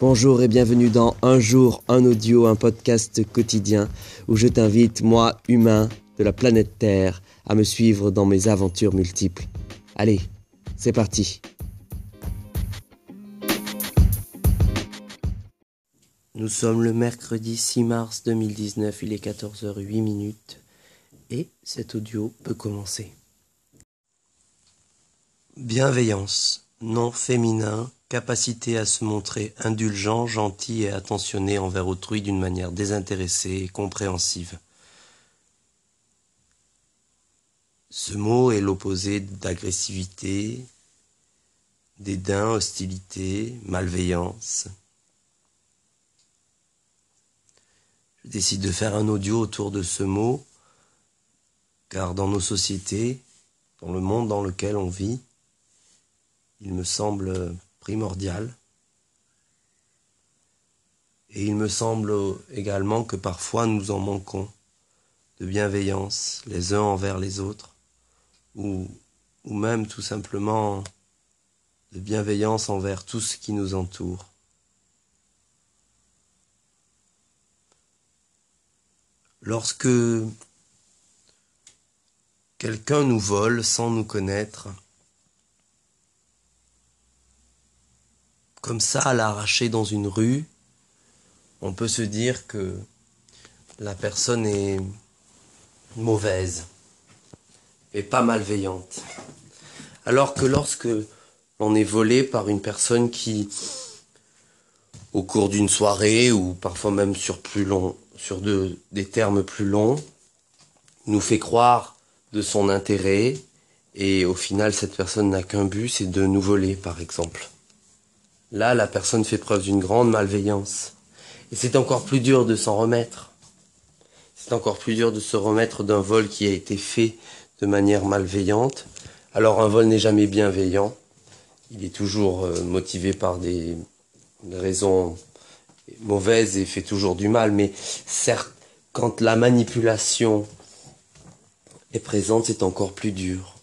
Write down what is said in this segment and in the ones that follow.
Bonjour et bienvenue dans Un jour, un audio, un podcast quotidien où je t'invite, moi, humain de la planète Terre, à me suivre dans mes aventures multiples. Allez, c'est parti. Nous sommes le mercredi 6 mars 2019, il est 14h08 minutes et cet audio peut commencer. Bienveillance, nom féminin, capacité à se montrer indulgent, gentil et attentionné envers autrui d'une manière désintéressée et compréhensive. Ce mot est l'opposé d'agressivité, dédain, hostilité, malveillance. Je décide de faire un audio autour de ce mot, car dans nos sociétés, dans le monde dans lequel on vit, il me semble primordial. Et il me semble également que parfois nous en manquons de bienveillance les uns envers les autres, ou, ou même tout simplement de bienveillance envers tout ce qui nous entoure. Lorsque quelqu'un nous vole sans nous connaître, comme ça à l'arracher dans une rue, on peut se dire que la personne est mauvaise et pas malveillante. Alors que lorsque l'on est volé par une personne qui, au cours d'une soirée ou parfois même sur plus long, sur des termes plus longs, nous fait croire de son intérêt et au final cette personne n'a qu'un but, c'est de nous voler par exemple. Là, la personne fait preuve d'une grande malveillance. Et c'est encore plus dur de s'en remettre. C'est encore plus dur de se remettre d'un vol qui a été fait de manière malveillante. Alors un vol n'est jamais bienveillant. Il est toujours euh, motivé par des raisons mauvaises et fait toujours du mal. Mais certes, quand la manipulation est présente, c'est encore plus dur.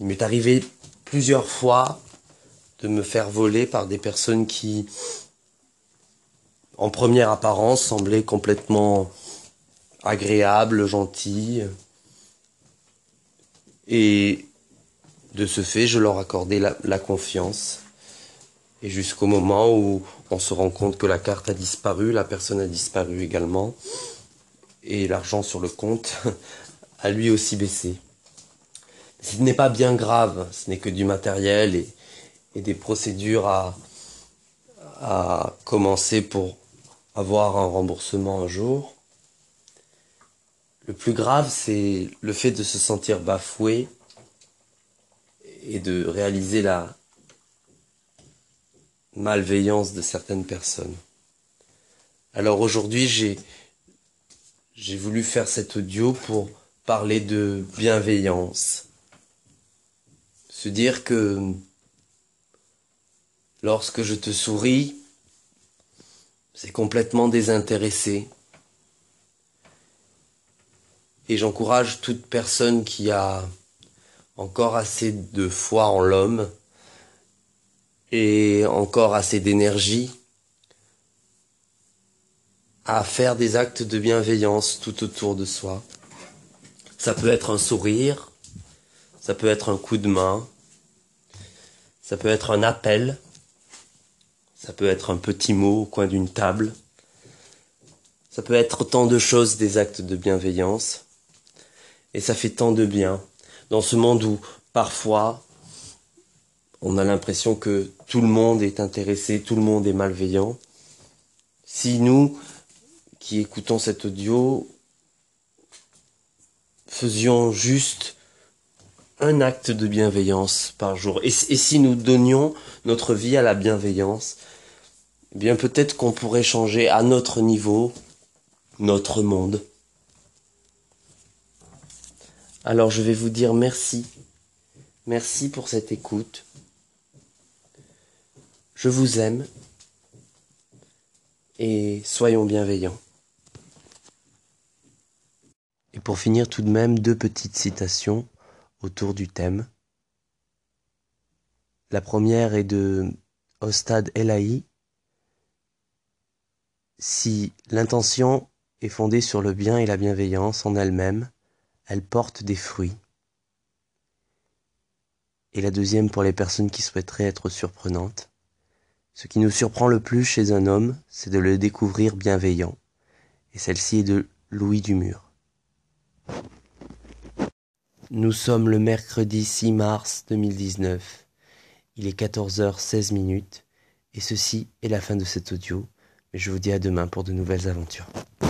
Il m'est arrivé plusieurs fois de me faire voler par des personnes qui, en première apparence, semblaient complètement agréables, gentilles. Et de ce fait, je leur accordais la, confiance. Et jusqu'au moment où on se rend compte que la carte a disparu, la personne a disparu également, et l'argent sur le compte a lui aussi baissé. Ce n'est pas bien grave, ce n'est que du matériel et, et des procédures à, à commencer pour avoir un remboursement un jour. Le plus grave, c'est le fait de se sentir bafoué et de réaliser la malveillance de certaines personnes. Alors aujourd'hui, j'ai j'ai voulu faire cet audio pour parler de bienveillance. Se dire que Lorsque je te souris, c'est complètement désintéressé. Et j'encourage toute personne qui a encore assez de foi en l'homme et encore assez d'énergie à faire des actes de bienveillance tout autour de soi. Ça peut être un sourire, ça peut être un coup de main, ça peut être un appel, ça peut être un petit mot au coin d'une table. Ça peut être tant de choses, des actes de bienveillance. Et ça fait tant de bien. Dans ce monde où, parfois, on a l'impression que tout le monde est intéressé, tout le monde est malveillant. Si nous, qui écoutons cet audio, faisions juste un acte de bienveillance par jour, et, et si nous donnions notre vie à la bienveillance, eh bien peut-être qu'on pourrait changer à notre niveau notre monde. Alors je vais vous dire merci. Merci pour cette écoute. Je vous aime et soyons bienveillants. Et pour finir tout de même deux petites citations autour du thème. La première est de au stade LAI, si l'intention est fondée sur le bien et la bienveillance en elle-même, elle porte des fruits. Et la deuxième pour les personnes qui souhaiteraient être surprenantes. Ce qui nous surprend le plus chez un homme, c'est de le découvrir bienveillant. Et celle-ci est de Louis Dumur. Nous sommes le mercredi 6 mars 2019. Il est 14h16 minutes et ceci est la fin de cet audio. Je vous dis à demain pour de nouvelles aventures.